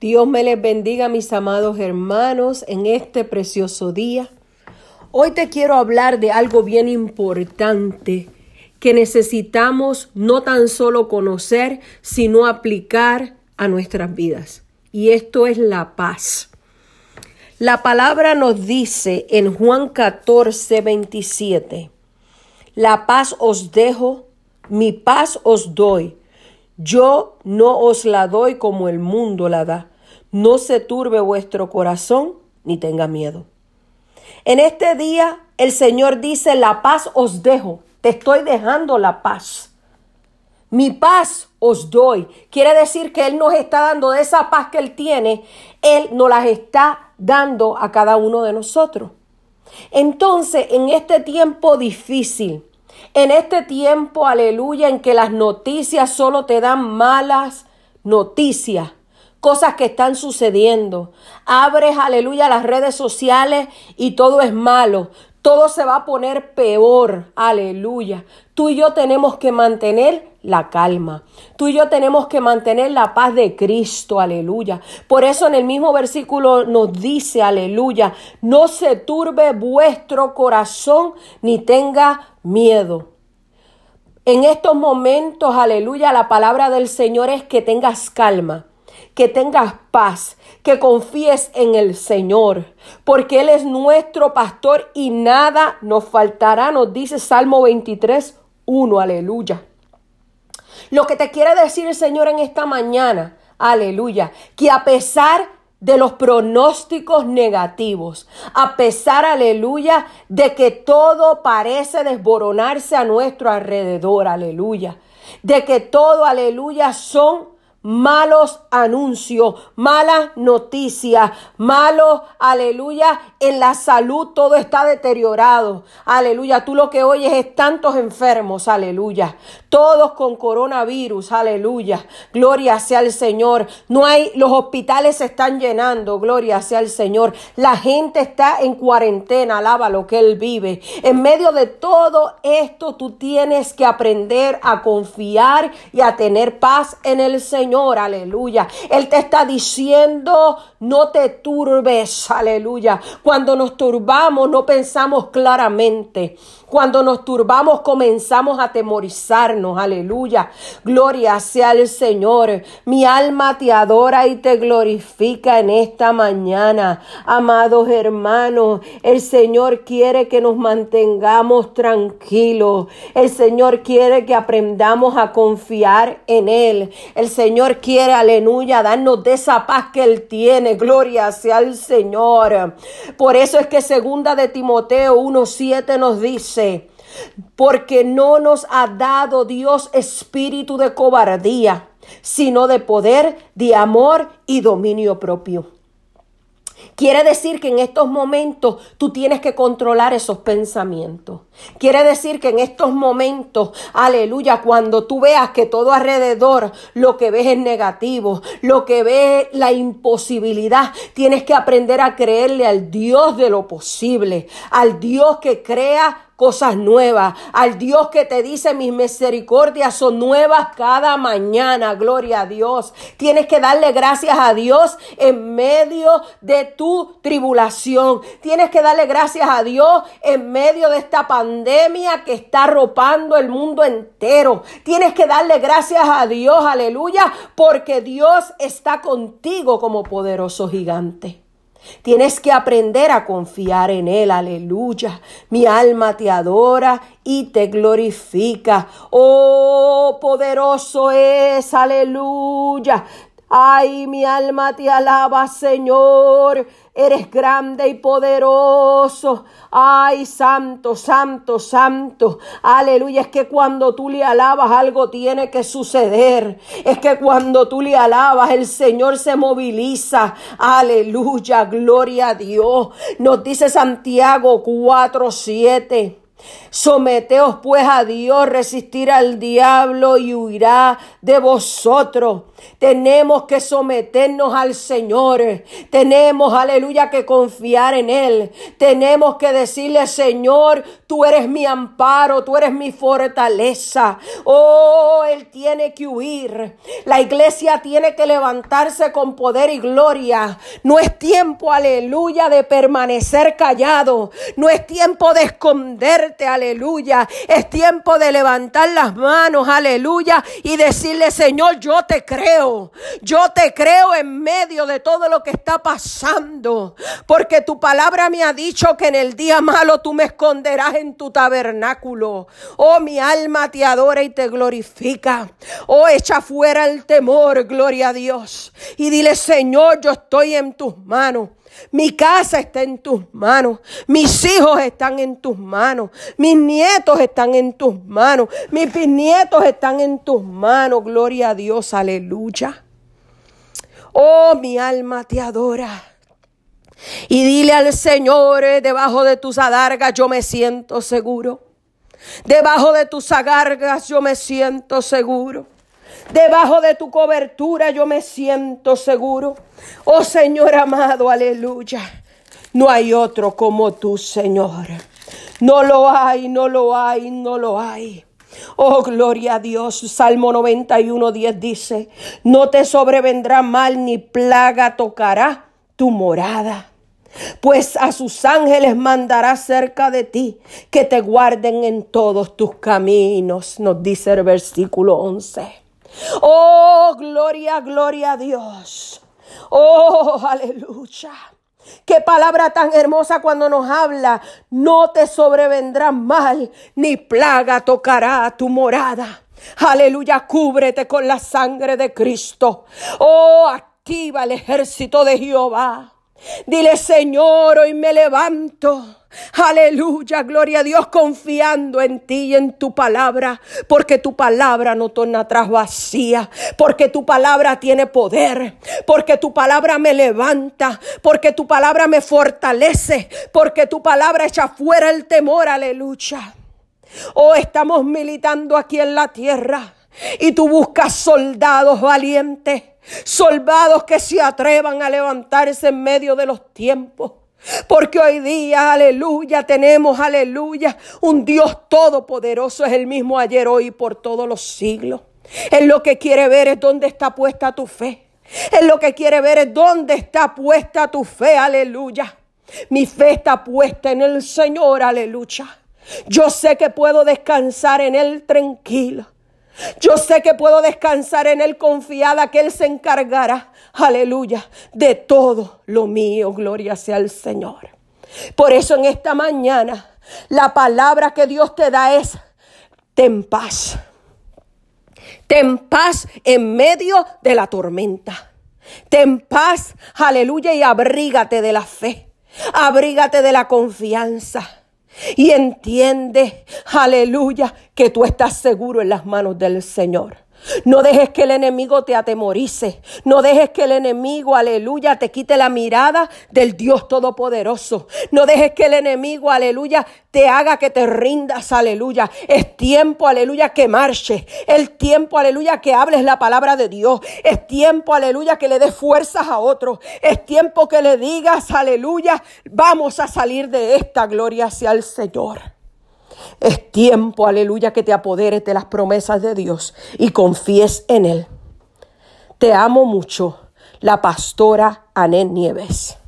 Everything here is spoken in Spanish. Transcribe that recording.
Dios me les bendiga, mis amados hermanos, en este precioso día. Hoy te quiero hablar de algo bien importante que necesitamos no tan solo conocer, sino aplicar a nuestras vidas. Y esto es la paz. La palabra nos dice en Juan 14, 27, la paz os dejo, mi paz os doy. Yo no os la doy como el mundo la da. No se turbe vuestro corazón ni tenga miedo. En este día el Señor dice, la paz os dejo, te estoy dejando la paz. Mi paz os doy. Quiere decir que Él nos está dando de esa paz que Él tiene, Él nos las está dando a cada uno de nosotros. Entonces, en este tiempo difícil, en este tiempo, aleluya, en que las noticias solo te dan malas noticias, cosas que están sucediendo. Abres, aleluya, las redes sociales y todo es malo. Todo se va a poner peor, aleluya. Tú y yo tenemos que mantener la calma. Tú y yo tenemos que mantener la paz de Cristo, aleluya. Por eso en el mismo versículo nos dice, aleluya, no se turbe vuestro corazón ni tenga miedo. En estos momentos, aleluya, la palabra del Señor es que tengas calma que tengas paz, que confíes en el Señor, porque Él es nuestro pastor y nada nos faltará, nos dice Salmo 23, 1, aleluya. Lo que te quiere decir el Señor en esta mañana, aleluya, que a pesar de los pronósticos negativos, a pesar, aleluya, de que todo parece desboronarse a nuestro alrededor, aleluya, de que todo, aleluya, son malos anuncios, malas noticias, malos, aleluya, en la salud todo está deteriorado, aleluya, tú lo que oyes es tantos enfermos, aleluya, todos con coronavirus, aleluya, gloria sea el Señor, no hay, los hospitales se están llenando, gloria sea el Señor, la gente está en cuarentena, alaba lo que Él vive, en medio de todo esto tú tienes que aprender a confiar y a tener paz en el Señor, aleluya. Él te está diciendo, no te turbes, aleluya. Cuando nos turbamos no pensamos claramente. Cuando nos turbamos comenzamos a temorizarnos, aleluya. Gloria sea el Señor. Mi alma te adora y te glorifica en esta mañana. Amados hermanos, el Señor quiere que nos mantengamos tranquilos. El Señor quiere que aprendamos a confiar en Él. El Señor quiere, aleluya, darnos de esa paz que Él tiene. Gloria sea el Señor. Por eso es que segunda de Timoteo 1.7 nos dice, porque no nos ha dado Dios espíritu de cobardía, sino de poder, de amor y dominio propio. Quiere decir que en estos momentos tú tienes que controlar esos pensamientos. Quiere decir que en estos momentos, aleluya, cuando tú veas que todo alrededor lo que ves es negativo, lo que ves la imposibilidad, tienes que aprender a creerle al Dios de lo posible, al Dios que crea cosas nuevas, al Dios que te dice mis misericordias son nuevas cada mañana, gloria a Dios. Tienes que darle gracias a Dios en medio de tu tribulación. Tienes que darle gracias a Dios en medio de esta pandemia que está arropando el mundo entero. Tienes que darle gracias a Dios, aleluya, porque Dios está contigo como poderoso gigante. Tienes que aprender a confiar en Él, aleluya. Mi alma te adora y te glorifica. Oh, poderoso es, aleluya. Ay, mi alma te alaba, Señor. Eres grande y poderoso. Ay, santo, santo, santo. Aleluya. Es que cuando tú le alabas algo tiene que suceder. Es que cuando tú le alabas el Señor se moviliza. Aleluya. Gloria a Dios. Nos dice Santiago 4, 7. Someteos pues a Dios, resistir al diablo y huirá de vosotros. Tenemos que someternos al Señor. Tenemos, aleluya, que confiar en Él. Tenemos que decirle, Señor, tú eres mi amparo, tú eres mi fortaleza. Oh, Él tiene que huir. La iglesia tiene que levantarse con poder y gloria. No es tiempo, aleluya, de permanecer callado. No es tiempo de aleluya. Es tiempo de levantar las manos, aleluya, y decirle, Señor, yo te creo. Yo te creo en medio de todo lo que está pasando. Porque tu palabra me ha dicho que en el día malo tú me esconderás en tu tabernáculo. Oh, mi alma te adora y te glorifica. Oh, echa fuera el temor, gloria a Dios. Y dile, Señor, yo estoy en tus manos. Mi casa está en tus manos. Mis hijos están en tus manos. Mis nietos están en tus manos. Mis bisnietos están en tus manos. Gloria a Dios. Aleluya. Oh, mi alma te adora. Y dile al Señor, eh, debajo de tus adargas yo me siento seguro. Debajo de tus agargas yo me siento seguro. Debajo de tu cobertura yo me siento seguro. Oh Señor amado, aleluya. No hay otro como tú, Señor. No lo hay, no lo hay, no lo hay. Oh, gloria a Dios. Salmo 91, 10 dice, no te sobrevendrá mal ni plaga tocará tu morada. Pues a sus ángeles mandará cerca de ti que te guarden en todos tus caminos, nos dice el versículo 11. Oh, gloria, gloria a Dios. Oh, aleluya. Qué palabra tan hermosa cuando nos habla. No te sobrevendrá mal, ni plaga tocará tu morada. Aleluya, cúbrete con la sangre de Cristo. Oh, activa el ejército de Jehová. Dile, Señor, hoy me levanto. Aleluya, gloria a Dios, confiando en ti y en tu palabra, porque tu palabra no torna atrás vacía, porque tu palabra tiene poder, porque tu palabra me levanta, porque tu palabra me fortalece, porque tu palabra echa fuera el temor, aleluya. Oh, estamos militando aquí en la tierra y tú buscas soldados valientes soldados que se atrevan a levantarse en medio de los tiempos. Porque hoy día, aleluya, tenemos, aleluya, un Dios todopoderoso, es el mismo ayer, hoy y por todos los siglos. Él lo que quiere ver es dónde está puesta tu fe. Él lo que quiere ver es dónde está puesta tu fe, aleluya. Mi fe está puesta en el Señor, aleluya. Yo sé que puedo descansar en Él tranquilo. Yo sé que puedo descansar en Él confiada que Él se encargará, aleluya, de todo lo mío. Gloria sea al Señor. Por eso en esta mañana la palabra que Dios te da es, ten paz. Ten paz en medio de la tormenta. Ten paz, aleluya, y abrígate de la fe. Abrígate de la confianza. Y entiende, aleluya, que tú estás seguro en las manos del Señor. No dejes que el enemigo te atemorice. No dejes que el enemigo, aleluya, te quite la mirada del Dios Todopoderoso. No dejes que el enemigo, aleluya, te haga que te rindas, aleluya. Es tiempo, aleluya, que marche. El tiempo, aleluya, que hables la palabra de Dios. Es tiempo, aleluya, que le des fuerzas a otros. Es tiempo que le digas, aleluya, vamos a salir de esta gloria hacia el Señor. Es tiempo, aleluya, que te apoderes de las promesas de Dios y confíes en Él. Te amo mucho, la pastora Anet Nieves.